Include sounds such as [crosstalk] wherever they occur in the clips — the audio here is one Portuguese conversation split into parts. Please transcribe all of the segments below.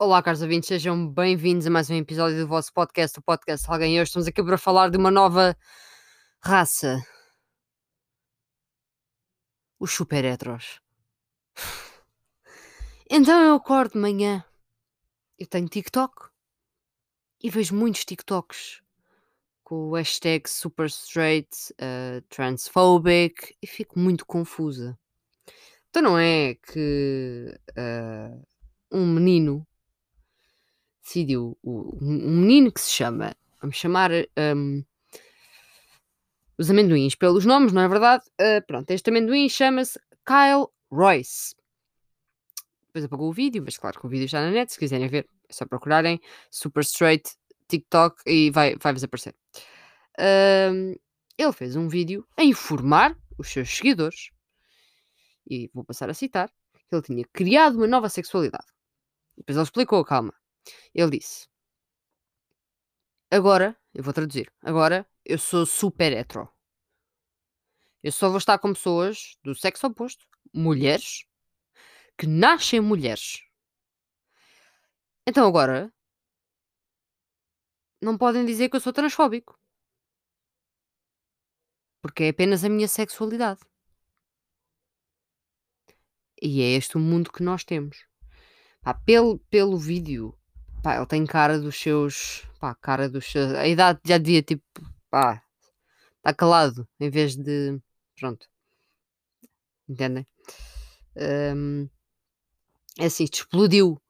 Olá, caros ouvintes, sejam bem-vindos a mais um episódio do vosso podcast, o podcast Alguém. Hoje estamos aqui para falar de uma nova raça. Os super heteros. Então eu acordo de manhã, eu tenho TikTok e vejo muitos TikToks com o hashtag super straight, uh, transphobic e fico muito confusa. Então não é que uh, um menino decidiu um menino que se chama, vamos chamar um, os amendoins pelos nomes, não é verdade? Uh, pronto, este amendoim chama-se Kyle Royce. Depois apagou o vídeo, mas claro que o vídeo está na net, se quiserem ver, é só procurarem Super Straight TikTok e vai, vai-vos aparecer. Uh, ele fez um vídeo a informar os seus seguidores, e vou passar a citar, que ele tinha criado uma nova sexualidade. Depois ele explicou, calma. Ele disse: Agora, eu vou traduzir, agora eu sou super hetero. Eu só vou estar com pessoas do sexo oposto, mulheres, que nascem mulheres. Então agora, não podem dizer que eu sou transfóbico. Porque é apenas a minha sexualidade. E é este o mundo que nós temos. Pá, pelo, pelo vídeo Pá, ele tem cara dos seus. Pá, cara dos seus. A idade já devia tipo. Pá, está calado em vez de. Pronto. Entendem? Um, é assim, explodiu.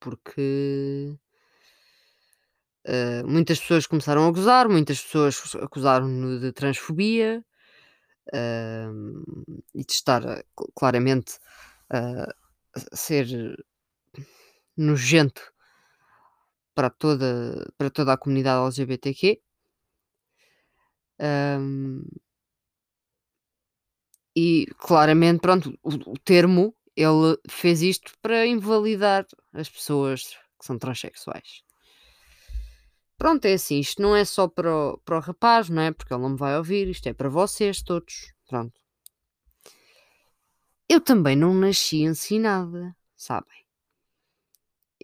Porque. Uh, muitas pessoas começaram a gozar, muitas pessoas acusaram-no de transfobia uh, e de estar claramente uh, a ser nojento para toda, para toda a comunidade LGBTQ. Um, e claramente, pronto, o, o, termo ele fez isto para invalidar as pessoas que são transexuais. Pronto, é assim, isto não é só para o, para o rapaz, não é? Porque ele não me vai ouvir, isto é para vocês todos. Pronto. Eu também não nasci ensinada, sabem?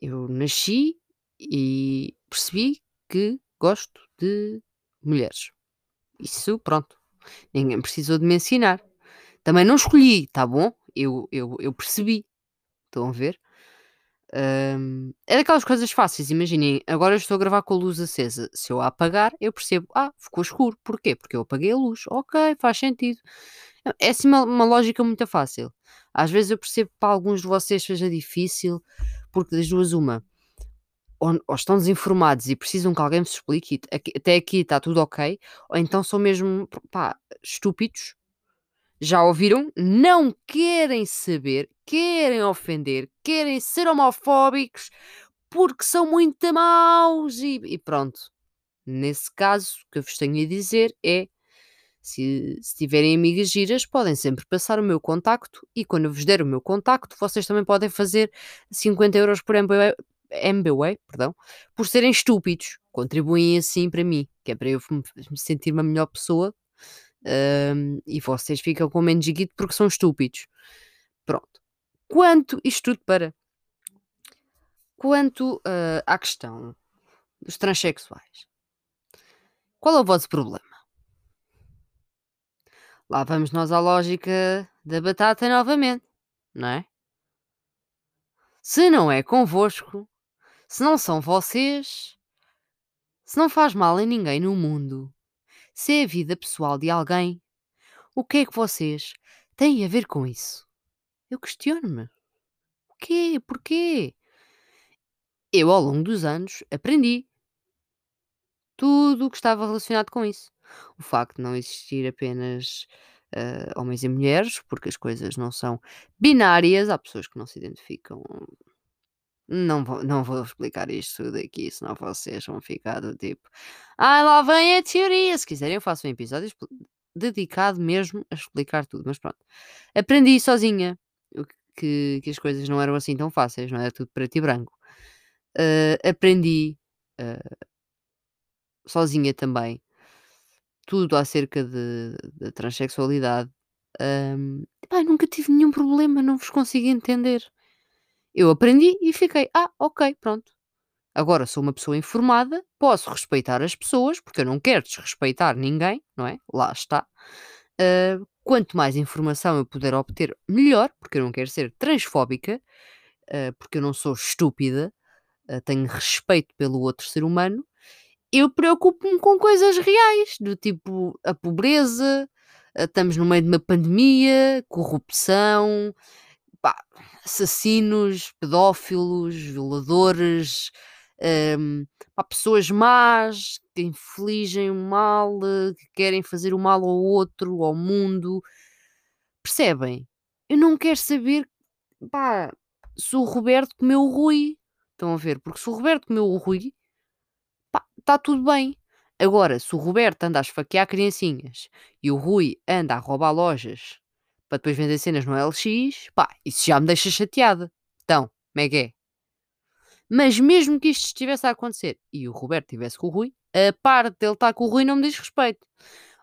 Eu nasci e percebi que gosto de mulheres. Isso, pronto. Ninguém precisou de me ensinar. Também não escolhi, tá bom? Eu, eu, eu percebi. Estão a ver? Um, é daquelas coisas fáceis. Imaginem, agora eu estou a gravar com a luz acesa. Se eu a apagar, eu percebo, ah, ficou escuro. Porquê? Porque eu apaguei a luz. Ok, faz sentido. É assim uma, uma lógica muito fácil. Às vezes eu percebo que para alguns de vocês seja difícil, porque das duas, uma ou, ou, estão desinformados e precisam que alguém vos explique, aqui, até aqui está tudo ok, ou então são mesmo pá, estúpidos, já ouviram? Não querem saber, querem ofender, querem ser homofóbicos porque são muito maus e, e pronto. Nesse caso, o que eu vos tenho a dizer é se, se, tiverem amigas giras, podem sempre passar o meu contacto e quando eu vos der o meu contacto, vocês também podem fazer 50 euros por MBWay, perdão, por serem estúpidos. Contribuem assim para mim, que é para eu me sentir uma melhor pessoa um, e vocês ficam com menos guito porque são estúpidos. Pronto. Quanto isto tudo para. Quanto uh, à questão dos transexuais, qual é o vosso problema? Lá vamos nós à lógica da batata novamente, não é? Se não é convosco, se não são vocês, se não faz mal a ninguém no mundo, se é a vida pessoal de alguém, o que é que vocês têm a ver com isso? Eu questiono-me. O quê? Porquê? Eu, ao longo dos anos, aprendi tudo o que estava relacionado com isso. O facto de não existir apenas uh, homens e mulheres, porque as coisas não são binárias, há pessoas que não se identificam não vou, não vou explicar isto tudo aqui, senão vocês vão ficar do tipo. Ah, lá vem a teoria. Se quiserem, eu faço um episódio dedicado mesmo a explicar tudo. Mas pronto, aprendi sozinha que, que as coisas não eram assim tão fáceis, não era tudo preto e branco. Uh, aprendi uh, sozinha também tudo acerca da transexualidade. Um, pá, nunca tive nenhum problema, não vos consigo entender Eu aprendi e fiquei: "Ah, ok, pronto. Agora sou uma pessoa informada, posso respeitar as pessoas, porque eu não quero desrespeitar ninguém, não é? Lá está. Ah, quanto mais informação eu puder obter, melhor, porque eu não quero ser transfóbica, ah, porque eu não sou estúpida, ah, tenho respeito pelo outro ser humano. Eu preocupo-me com coisas reais, do tipo a pobreza, estamos no meio de uma pandemia, corrupção, pá, assassinos, pedófilos, violadores, hum, pá, pessoas más que infligem o mal, que querem fazer o mal ao outro, ao mundo. Percebem? Eu não quero saber, pá, se o Roberto comeu o Rui. Estão a ver? Porque se o Roberto comeu o Rui, está tudo bem. Agora, se o Roberto anda a esfaquear criancinhas e o Rui anda a roubar lojas para depois vender cenas no LX, pá, isso já me deixa chateada. Então, como é que é? Mas mesmo que isto estivesse a acontecer e o Roberto estivesse com o Rui, a parte dele estar com o Rui não me diz respeito.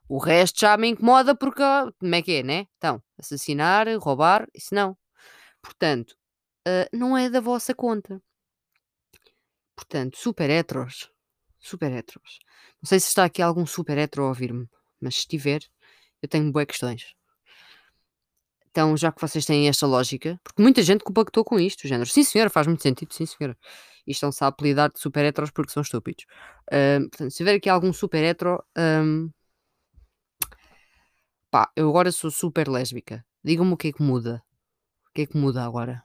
O resto já me incomoda porque, como é que é, né? Então, assassinar, roubar, isso não. Portanto, ah, não é da vossa conta. Portanto, super heteros, super heteros. Não sei se está aqui algum super hetero a ouvir-me, mas se estiver, eu tenho boas questões. Então, já que vocês têm esta lógica, porque muita gente compactou com isto, o género, sim senhora, faz muito sentido, sim senhora. E estão-se a apelidar de super heteros porque são estúpidos. Ahm, portanto, se tiver aqui algum super hetero, ahm, pá, eu agora sou super lésbica. Digam-me o que é que muda. O que é que muda agora?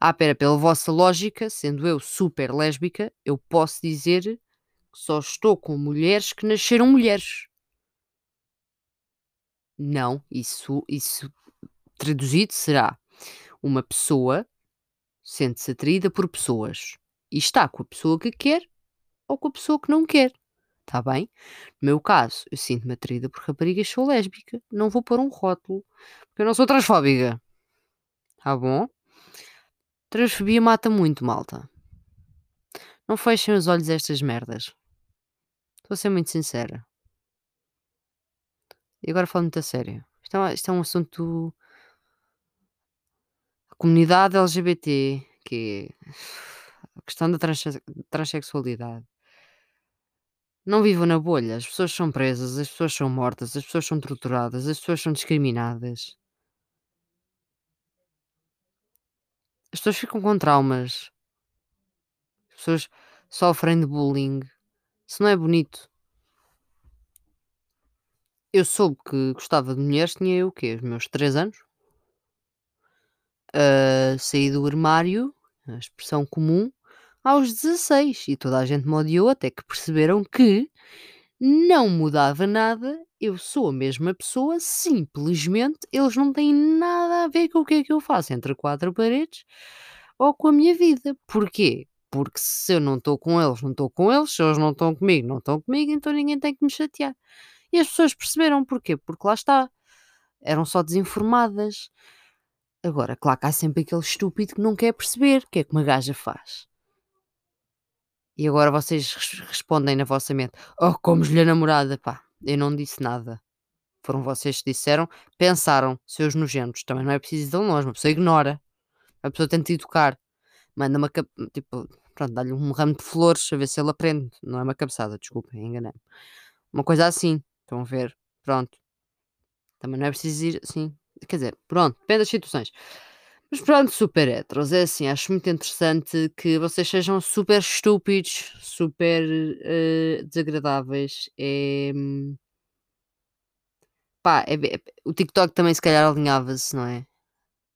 Ah, pera, pela vossa lógica, sendo eu super lésbica, eu posso dizer que só estou com mulheres que nasceram mulheres. Não, isso, isso traduzido será uma pessoa sente-se atraída por pessoas e está com a pessoa que quer ou com a pessoa que não quer. Está bem? No meu caso, eu sinto-me atraída por raparigas, sou lésbica. Não vou pôr um rótulo, porque eu não sou transfóbica. Tá bom? Transfobia mata muito, malta. Não fechem os olhos a estas merdas. Estou a ser muito sincera. E agora falo muito a sério. Isto é, isto é um assunto. A comunidade LGBT, que é a questão da transe- transexualidade. Não vivam na bolha. As pessoas são presas, as pessoas são mortas, as pessoas são torturadas, as pessoas são discriminadas. As pessoas ficam com traumas. As pessoas sofrem de bullying. Isso não é bonito. Eu soube que gostava de mulheres, tinha eu o quê? Os meus 3 anos. Ah, saí do armário, a expressão comum, aos 16 e toda a gente me odiou até que perceberam que não mudava nada, eu sou a mesma pessoa, simplesmente eles não têm nada a ver com o que é que eu faço entre quatro paredes ou com a minha vida. Porquê? Porque se eu não estou com eles, não estou com eles, se eles não estão comigo, não estão comigo, então ninguém tem que me chatear. E as pessoas perceberam porquê? Porque lá está, eram só desinformadas. Agora, claro que há sempre aquele estúpido que não quer perceber o que é que uma gaja faz. E agora vocês res- respondem na vossa mente: Oh, como-lhe a namorada, pá, eu não disse nada. Foram vocês que disseram, pensaram, seus nojentos. Também não é preciso ir tão longe, uma pessoa ignora. A pessoa tenta educar. Manda uma, tipo, pronto, dá-lhe um ramo de flores a ver se ele aprende. Não é uma cabeçada, desculpem, enganei-me. Uma coisa assim, estão a ver? Pronto. Também não é preciso ir assim. Quer dizer, pronto, depende das situações. Mas pronto, super heteros, é assim, acho muito interessante que vocês sejam super estúpidos, super eh, desagradáveis. É, hum, pá, é- o TikTok também se calhar alinhava-se, não é?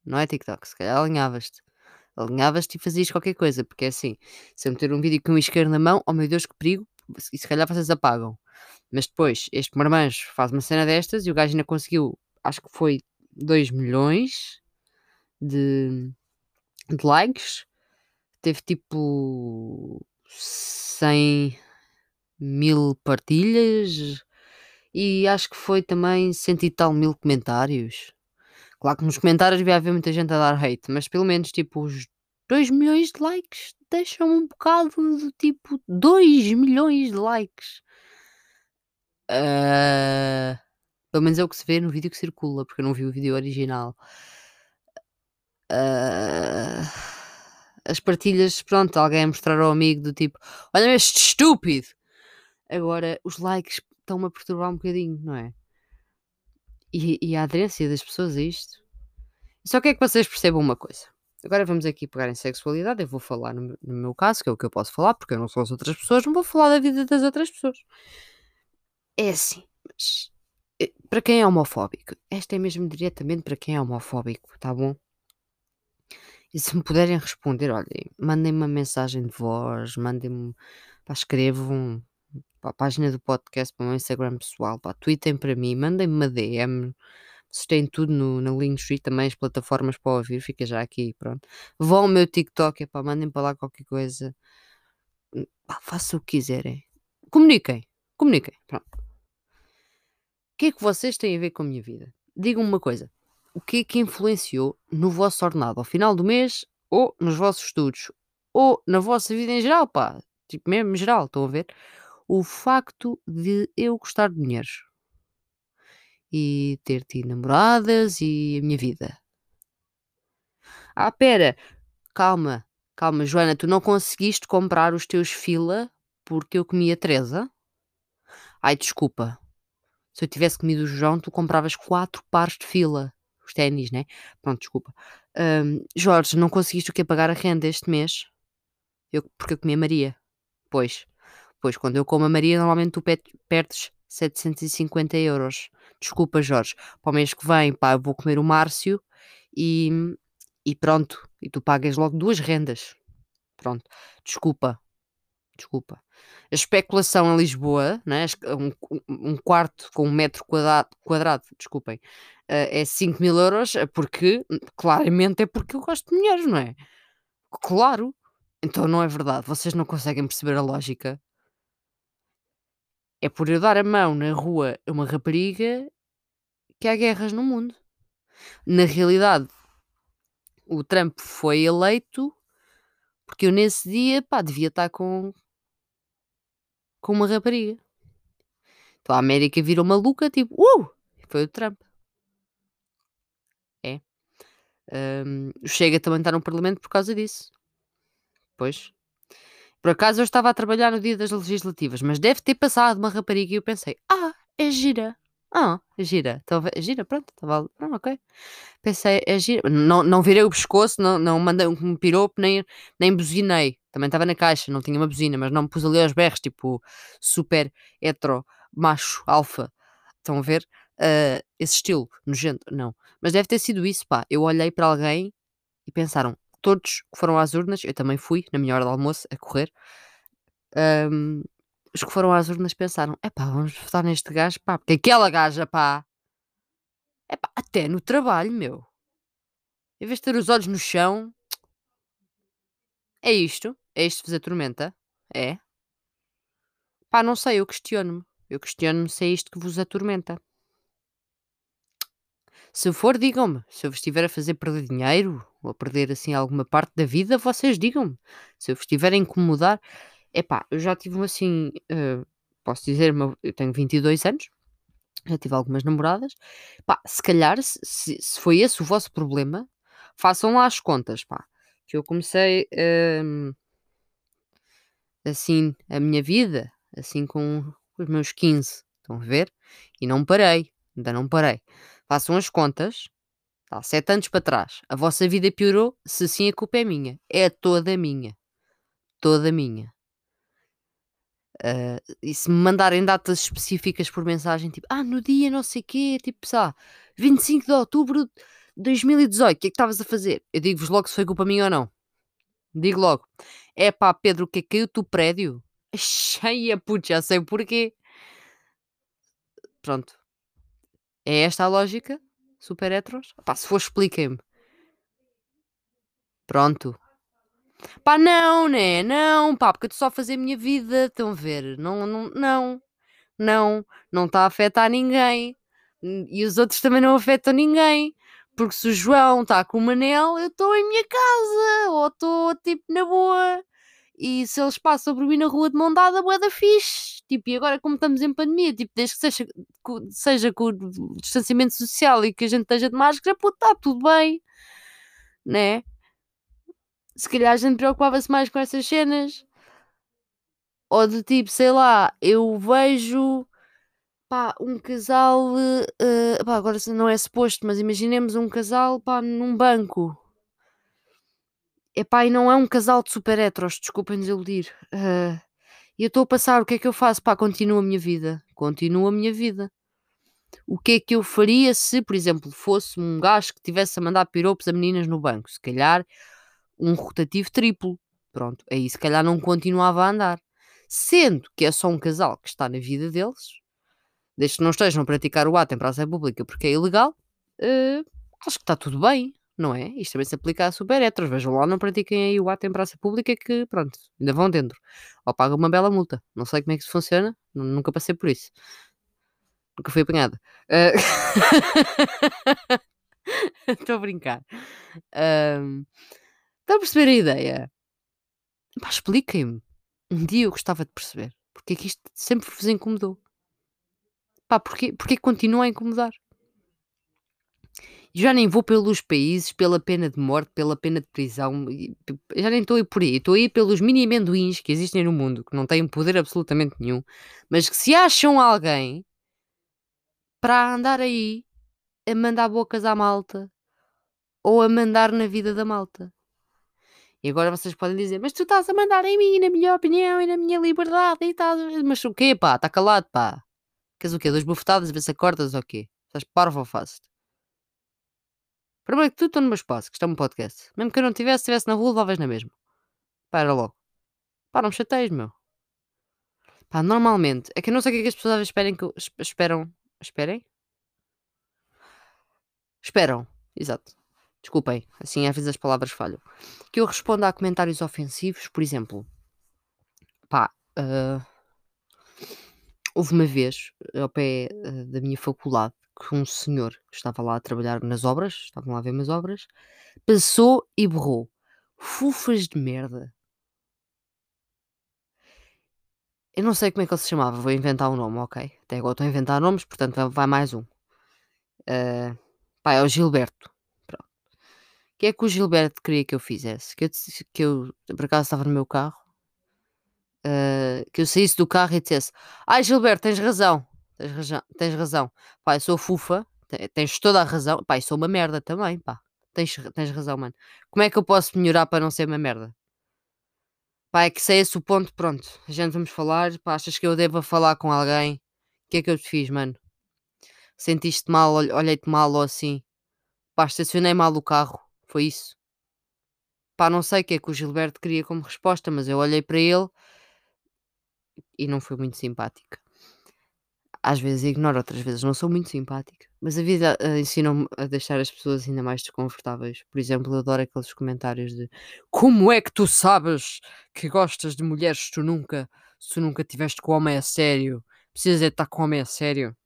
Não é TikTok, se calhar alinhavas-te. Alinhavas-te e fazias qualquer coisa, porque é assim, se eu meter um vídeo com um isqueiro na mão, oh meu Deus, que perigo, e se calhar vocês apagam. Mas depois, este marmanjo faz uma cena destas e o gajo ainda conseguiu, acho que foi 2 milhões de, de likes. Teve tipo 100 mil partilhas e acho que foi também cento e tal mil comentários. Claro que nos comentários devia haver muita gente a dar hate, mas pelo menos tipo os 2 milhões de likes deixam um bocado do tipo 2 milhões de likes. Ah, pelo menos é o que se vê no vídeo que circula, porque eu não vi o vídeo original. ah, as partilhas, pronto, alguém mostrar ao amigo do tipo, olha este estúpido. Agora, os likes estão-me a perturbar um bocadinho, não é? E, e a aderência das pessoas a isto. Só que é que vocês percebam uma coisa. Agora vamos aqui pegar em sexualidade. Eu vou falar no, no meu caso, que é o que eu posso falar, porque eu não sou as outras pessoas, não vou falar da vida das outras pessoas. É assim, mas eh, para quem é homofóbico, esta é mesmo diretamente para quem é homofóbico, tá bom? E se me puderem responder, olhem, mandem-me uma mensagem de voz, mandem-me, pá, escrevam para a página do podcast, para o meu Instagram pessoal, pá, tweetem para mim, mandem-me uma DM. Vocês têm tudo no, na Linktree também, as plataformas para ouvir, fica já aqui, pronto. Vão ao meu TikTok, pá, mandem para lá qualquer coisa. Pá, façam o que quiserem. Comuniquem, comuniquem, pronto. O que é que vocês têm a ver com a minha vida? Digam-me uma coisa. O que é que influenciou no vosso ordenado ao final do mês ou nos vossos estudos ou na vossa vida em geral, pá? Tipo, mesmo em geral, estão a ver? O facto de eu gostar de dinheiros e ter tido namoradas e a minha vida. Ah, pera, calma, calma, Joana, tu não conseguiste comprar os teus fila porque eu comia Teresa? Ai, desculpa. Se eu tivesse comido o João, tu compravas quatro pares de fila. Os ténis, né? Pronto, desculpa. Hum, Jorge, não conseguiste o que pagar a renda este mês? Eu, porque eu comi a Maria. Pois. Pois, quando eu como a Maria, normalmente tu pe- perdes 750 euros. Desculpa, Jorge. Para o mês que vem, pá, eu vou comer o Márcio e, e pronto. E tu pagas logo duas rendas. Pronto. Desculpa. Desculpa. A especulação em Lisboa, né? um, um quarto com um metro quadrado, quadrado desculpem, eh, é 5 mil euros, é porque, claramente, é porque eu gosto de mulheres, não é? Claro. Então não é verdade. Vocês não conseguem perceber a lógica. É por eu dar a mão na rua a uma rapariga que há guerras no mundo. Na realidade, o Trump foi eleito porque eu nesse dia, pá, devia estar com, com uma rapariga. Então a América virou maluca, tipo, uh! Foi o Trump. É. O Chega também está no Parlamento por causa disso. Pois. Por acaso eu estava a trabalhar no dia das legislativas, mas deve ter passado uma rapariga e eu pensei, ah, é gira. Ah, gira. Então, é gira, pronto, estava ah, ok. Pensei, é gira. Não, não virei o pescoço, não, não mandei um piropo, nem, nem buzinei. Também estava na caixa, não tinha uma buzina, mas não me pus ali aos berros, tipo super hetero, macho, alfa. Estão a ver? Ah, esse estilo, nojento, não. Mas deve ter sido isso, pá. Eu olhei para alguém e pensaram, todos que foram às urnas, eu também fui, na minha hora de almoço, a correr. ahm, os que foram às urnas pensaram: é pá, vamos votar neste gajo, pá, porque aquela gaja, pá, é pá, até no trabalho, meu. Em vez de ter os olhos no chão, é isto, é isto que vos atormenta? É? Pá, não sei, eu questiono-me. Eu questiono-me se é isto que vos atormenta. Se for, digam-me. Se eu vos estiver a fazer perder dinheiro ou a perder assim alguma parte da vida, vocês digam-me. Se eu vos estiver a incomodar, é pá, eu já tive assim, eh, posso dizer, eu tenho 22 anos, já tive algumas namoradas. Pá, se calhar, se, se- foi esse o vosso problema, façam lá as contas, pá. Que eu comecei hum, assim a minha vida, assim com os meus 15, estão a ver? E não parei, ainda não parei. Façam as contas, há 7 anos para trás. A vossa vida piorou, se sim a culpa é minha. É toda minha. Toda minha. Ah, e se me mandarem datas específicas por mensagem, tipo, ah, no dia não sei quê, tipo, lá, 25 de outubro de 2018, o que é que estavas a fazer? Eu digo-vos logo se foi culpa minha ou não. Digo logo, é pá, Pedro, o que é que caiu-te o prédio? [laughs] Cheia, putz, já sei porquê. Pronto. É esta a lógica? Super heteros? Pá, se for, expliquem-me. Pronto. Pá, não, né? Não, pá, porque eu estou só a fazer a minha vida, estão a ver? Não, não, não, não, não está a afetar ninguém. E os outros também não afetam ninguém. Porque se o João está com o Manel, eu estou em minha casa, ou estou tipo na boa. E se eles passam por mim na rua de mão dada, bué da fixe. Tipo, e agora como estamos em pandemia, tipo, desde que seja, seja com o distanciamento social e que a gente esteja de máscara, pô, está tudo bem. né? Se calhar a gente preocupava-se mais com essas cenas. Ou de tipo, sei lá, eu vejo pá, um casal. Uh, pá, agora não é suposto, mas imaginemos um casal pá, num banco. Epá, e não é um casal de super heteros, desculpem desiludir. Uh, e eu estou a passar, o que é que eu faço? Pá, continuo a minha vida. Continuo a minha vida. O que é que eu faria se, por exemplo, fosse um gajo que tivesse a mandar piropos a meninas no banco? Se calhar um rotativo triplo. Pronto, aí se calhar não continuava a andar. Sendo que é só um casal que está na vida deles, desde que não estejam a praticar o ato em praça pública porque é ilegal, uh, acho que está tudo bem, não é? Isto também se aplica a super heteros. Vejam lá, não pratiquem aí o ato em praça pública que, pronto, ainda vão dentro. Ou pagam uma bela multa. Não sei como é que isso funciona, nunca passei por isso. Nunca fui apanhada. Uh... [laughs] Estou a brincar. Um... Estão a perceber a ideia? Pá, expliquem-me. Um dia eu gostava de perceber. Porque é que isto sempre vos incomodou. Pá, porquê, porquê continua a incomodar? Já nem vou pelos países, pela pena de morte, pela pena de prisão. Já nem estou aí por aí. Estou aí pelos mini amendoins que existem no mundo, que não têm poder absolutamente nenhum, mas que se acham alguém para andar aí a mandar bocas à malta ou a mandar na vida da malta. E agora vocês podem dizer, mas tu estás a mandar em mim, na minha opinião e na minha liberdade e tal. Mas o quê, pá? Está calado, pá. Queres o quê? Duas bufetadas ver se acordas ou o quê? Estás parvo ou fácil? Primeiro que tu estou no meu espaço, que está um podcast. Mesmo que eu não tivesse, estivesse na rua, levavas na mesma. Pá, era logo. Pá, não me chateias, meu. Pá, normalmente, é que eu não sei o que é que as pessoas esperem que eu, esperam. Esperem? Esperam, exato. Desculpem, assim às vezes as palavras falham. Que eu responda a comentários ofensivos, por exemplo. Pá, uh, houve uma vez, ao pé uh, da minha faculdade, que um senhor que estava lá a trabalhar nas obras, estavam lá a ver umas obras, passou e borrou. Fufas de merda. Eu não sei como é que ele se chamava, vou inventar um nome, ok? Até agora estou a inventar nomes, portanto vai mais um. Uh, pá, é o Gilberto. Que é que o Gilberto queria que eu fizesse? Que eu, que eu por acaso estava no meu carro, uh, que eu saísse do carro e dissesse: Ai Gilberto, tens razão, Tens razão, tens razão. Eu sou fufa, tens toda a razão. Eu sou uma merda também, pá. Tens, tens razão, mano. Como é que eu posso melhorar para não ser uma merda? Pá, é que se é esse o ponto, pronto. A gente vamos falar. Pá, achas que eu devo falar com alguém? O que é que eu te fiz, mano? Sentiste mal, olhei-te mal ou assim? Pá, estacionei mal o carro. Foi isso? Pá, não sei o que é que o Gilberto queria como resposta, mas eu olhei para ele e não foi muito simpática às vezes ignoro, outras vezes não sou muito simpática. Mas a vida uh, ensina-me a deixar as pessoas ainda mais desconfortáveis. Por exemplo, eu adoro aqueles comentários de como é que tu sabes que gostas de mulheres se tu nunca, se tu nunca tiveste com homem a sério? Precisas é estar com homem a sério?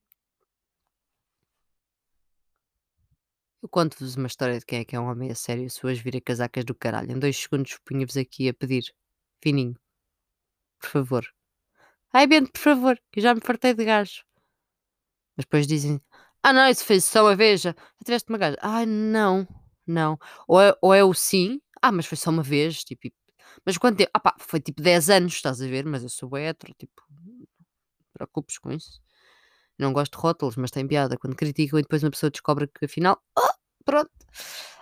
Eu conto-vos uma história de quem é que é um homem a sério se hoje vir a casacas do caralho. Em dois segundos punha-vos aqui a pedir. Fininho. Por favor. Ai, Bento, por favor, que já me fartei de gajo. Mas depois dizem: Ah, não, isso fez só uma vez. Já tiveste uma gaja. Ai, não, não. Ou é, ou é o sim. Ah, mas foi só uma vez. Tipo, mas quanto tempo? Ah, pá, foi tipo 10 anos, estás a ver? Mas eu sou hétero, tipo, não preocupes com isso. Não gosto de rótulos, mas tem piada. Quando criticam e depois uma pessoa descobre que afinal, oh, pronto.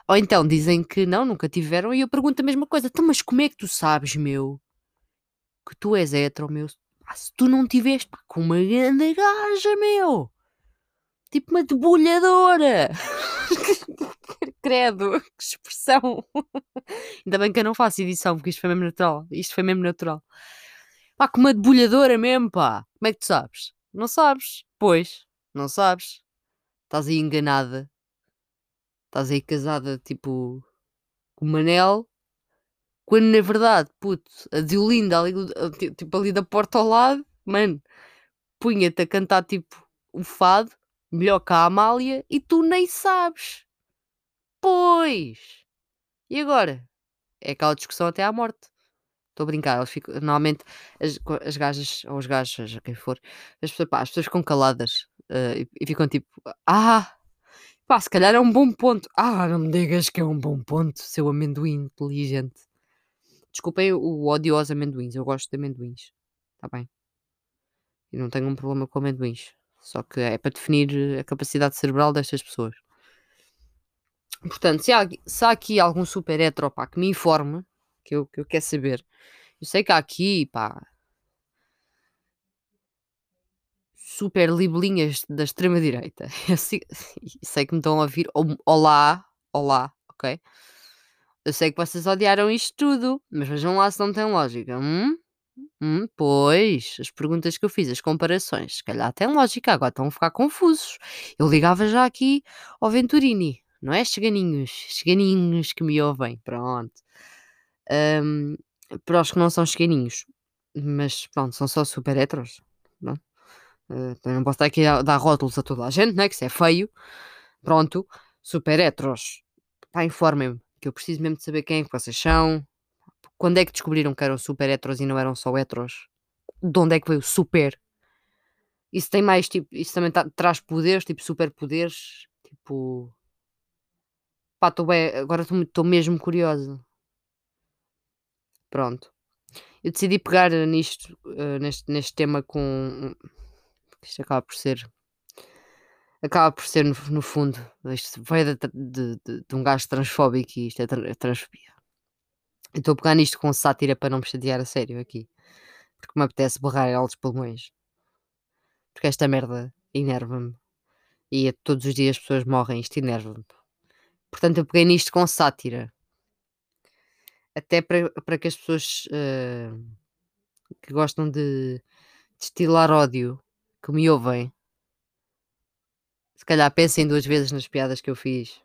Ou então dizem que não, nunca tiveram, e eu pergunto a mesma coisa. Então, mas como é que tu sabes, meu, que tu és hétero, meu? Ah, se tu não tiveste pá, com uma grande gaja, meu tipo uma debulhadora. [laughs] Credo, que expressão. Ainda bem que eu não faço edição, porque isto foi mesmo natural. Isto foi mesmo natural. Pá, com uma debulhadora mesmo, pá. Como é que tu sabes? Não sabes. Pois, não sabes. Estás aí enganada. Estás aí casada, tipo, com o Manel. Quando na verdade, puto, a Diolinda ali, tipo, ali da porta ao lado, mano, punha-te a cantar tipo o fado melhor que a Amália e tu nem sabes. Pois! E agora? É aquela discussão até à morte. Estou a brincar, eles ficam, normalmente as, as gajas, ou os gajos, seja quem for, as pessoas, pá, as pessoas ficam caladas uh, e, e, ficam tipo, ah, Pá, se calhar é um bom ponto. Ah, não me digas que é um bom ponto, seu amendoim inteligente. Desculpem o ódio aos amendoins, eu gosto de amendoins. Está bem? E não tenho um problema com amendoins. Só que é para definir a capacidade cerebral destas pessoas. Portanto, se há, se há aqui algum super hetero, pá, que me informe, que eu, que eu quero saber. Eu sei que há aqui, pá, super libelinhas da extrema-direita. [laughs] Eu sei, sei, que me estão a ouvir. Olá, olá, ok? Eu sei que vocês odiaram isto tudo, mas vejam lá se não tem lógica. Hum? Hum, pois, as perguntas que eu fiz, as comparações, se calhar tem lógica, agora estão a ficar confusos. Eu ligava já aqui ao Venturini, não é? Cheganinhos, cheganinhos que me ouvem, pronto. Um, para os que não são cheganinhos, mas pronto, são só super heteros, não? Uh, não posso estar aqui a dar rótulos a toda a gente, né? Que isso é feio. Pronto, super heteros. Pá, informem-me, que eu preciso mesmo de saber quem é que vocês são. Quando é que descobriram que eram super heteros e não eram só heteros? De onde é que veio super? Isso tem mais, tipo, isso também tá, traz poderes, tipo superpoderes, tipo... Pá, tô bem, agora estou mesmo curiosa. Pronto. Eu decidi pegar nisto, uh, neste, neste tema com isto acaba por ser. Acaba por ser, no, no fundo, isto veio de, de, de, de, um gajo transfóbico e isto é, é transfobia. Estou a pegar nisto com sátira para não me chatear a sério aqui. Porque me apetece borrar altos pulmões. Porque esta merda enerva-me. E todos os dias as pessoas morrem, isto enerva-me. Portanto, eu peguei nisto com sátira. Até para, para que as pessoas uh, que gostam de destilar ódio que me ouvem, se calhar pensem duas vezes nas piadas que eu fiz.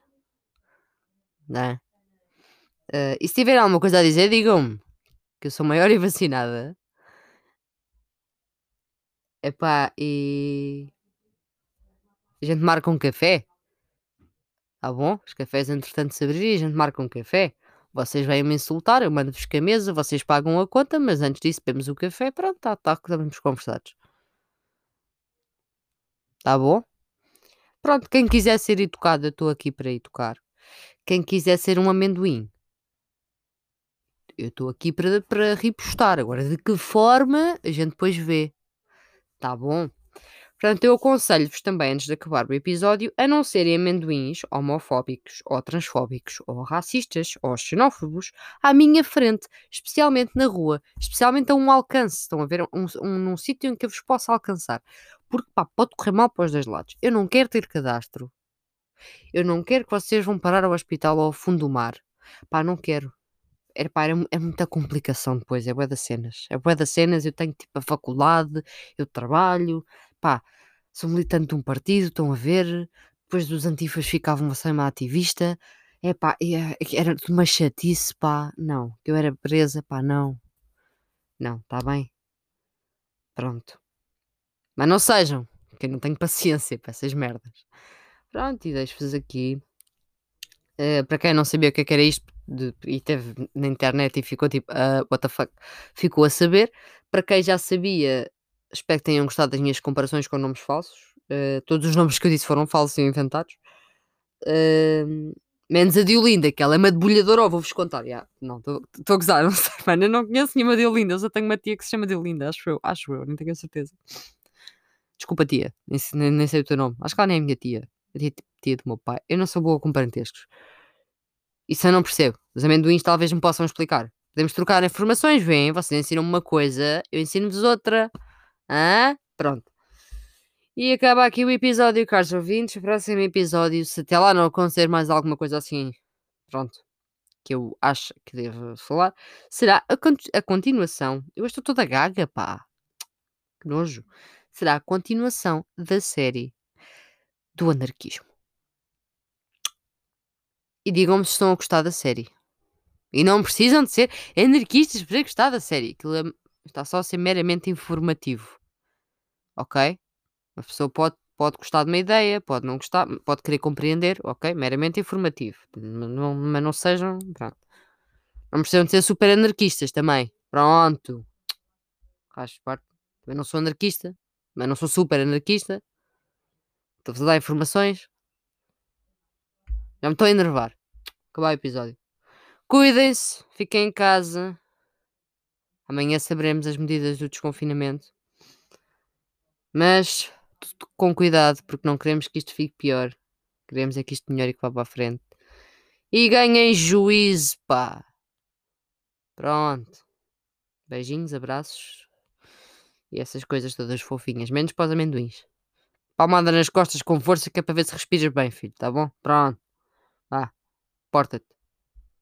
Não? Uh, e se tiver alguma coisa a dizer, digam-me que eu sou maior e vacinada. Epá, e. A gente marca um café. Tá bom? Os cafés, entretanto, se abrirem, a gente marca um café. Vocês vêm me insultar, eu mando-vos mesa, vocês pagam a conta, mas antes disso, bebemos o café. Pronto, tá, tá, estamos conversados. Tá bom? Pronto, quem quiser ser educado, eu estou aqui para educar. Quem quiser ser um amendoim, eu estou aqui para, para repostar. Agora, de que forma a gente depois vê. Tá bom? Portanto, eu aconselho-vos também, antes de acabar o episódio, a não serem amendoins homofóbicos, ou transfóbicos, ou racistas, ou xenófobos à minha frente, especialmente na rua, especialmente a um alcance. Estão a ver? Um, um, num sítio em que eu vos possa alcançar. Porque, pá, pode correr mal para os dois lados. Eu não quero ter cadastro. Eu não quero que vocês vão parar ao hospital ao fundo do mar. Pá, não quero. É, pá, é, é muita complicação depois, é bué das cenas. É bué das cenas, eu tenho tipo a faculdade, eu trabalho, pá, sou militante de um partido, estão a ver, depois dos antifas ficavam sem uma ativista, é pá, é, era de uma chatice, pá, não, eu era presa, pá, não, não, está bem, pronto. Mas não sejam, que eu não tenho paciência para essas merdas. Pronto, e deixo-vos aqui. Uh, para quem não sabia o que, é que era isto de, e teve na internet e ficou tipo, uh, what the fuck, ficou a saber. Para quem já sabia, Espero que tenham gostado das minhas comparações com nomes falsos. Uh, todos os nomes que eu disse foram falsos e inventados. Uh, menos a Diolinda, que ela é uma debulhadora, oh, vou-vos contar. Yeah. Não, estou a gozar, [laughs] não sei, mano. Eu não conheço nenhuma Diolinda, eu só tenho uma tia que se chama Diolinda, acho eu, acho eu, não tenho a certeza. Desculpa, tia, nem, nem, nem, sei o teu nome. Acho que ela nem é minha tia. A tia, tia do meu pai. Eu não sou boa com parentescos. Isso eu não percebo. Os amendoins talvez me possam explicar. Podemos trocar informações, vem, vocês ensinam-me uma coisa, eu ensino-vos outra. Hã? Pronto. E acaba aqui o episódio, caros ouvintes. Próximo episódio, se até lá não acontecer mais alguma coisa assim, pronto, que eu acho que devo falar, será a, a continuação. Eu estou toda gaga, pá. Que nojo. Será a continuação da série do anarquismo. E digam-me se estão a gostar da série. E não precisam de ser anarquistas para gostar da série. Aquilo é, está só a ser meramente informativo ok? A pessoa pode, pode gostar de uma ideia, pode não gostar, pode querer compreender, ok? Meramente informativo. Não, mas não sejam. Pronto. Não precisam de ser super anarquistas também. Pronto. Faz parte. Também não sou anarquista, mas não sou super anarquista. Estou-vos a dar informações. Já me estou a enervar. Acabar o episódio. Cuidem-se, fiquem em casa. Amanhã saberemos as medidas do desconfinamento. Mas tudo com cuidado, porque não queremos que isto fique pior. Queremos é que isto melhore e que vá para a frente. E ganhem juízo, pá. Pronto. Beijinhos, abraços. E essas coisas todas fofinhas. Menos para os amendoins. Palmada nas costas com força que é para ver se respiras bem, filho. Tá bom? Pronto. Vá. Porta-te.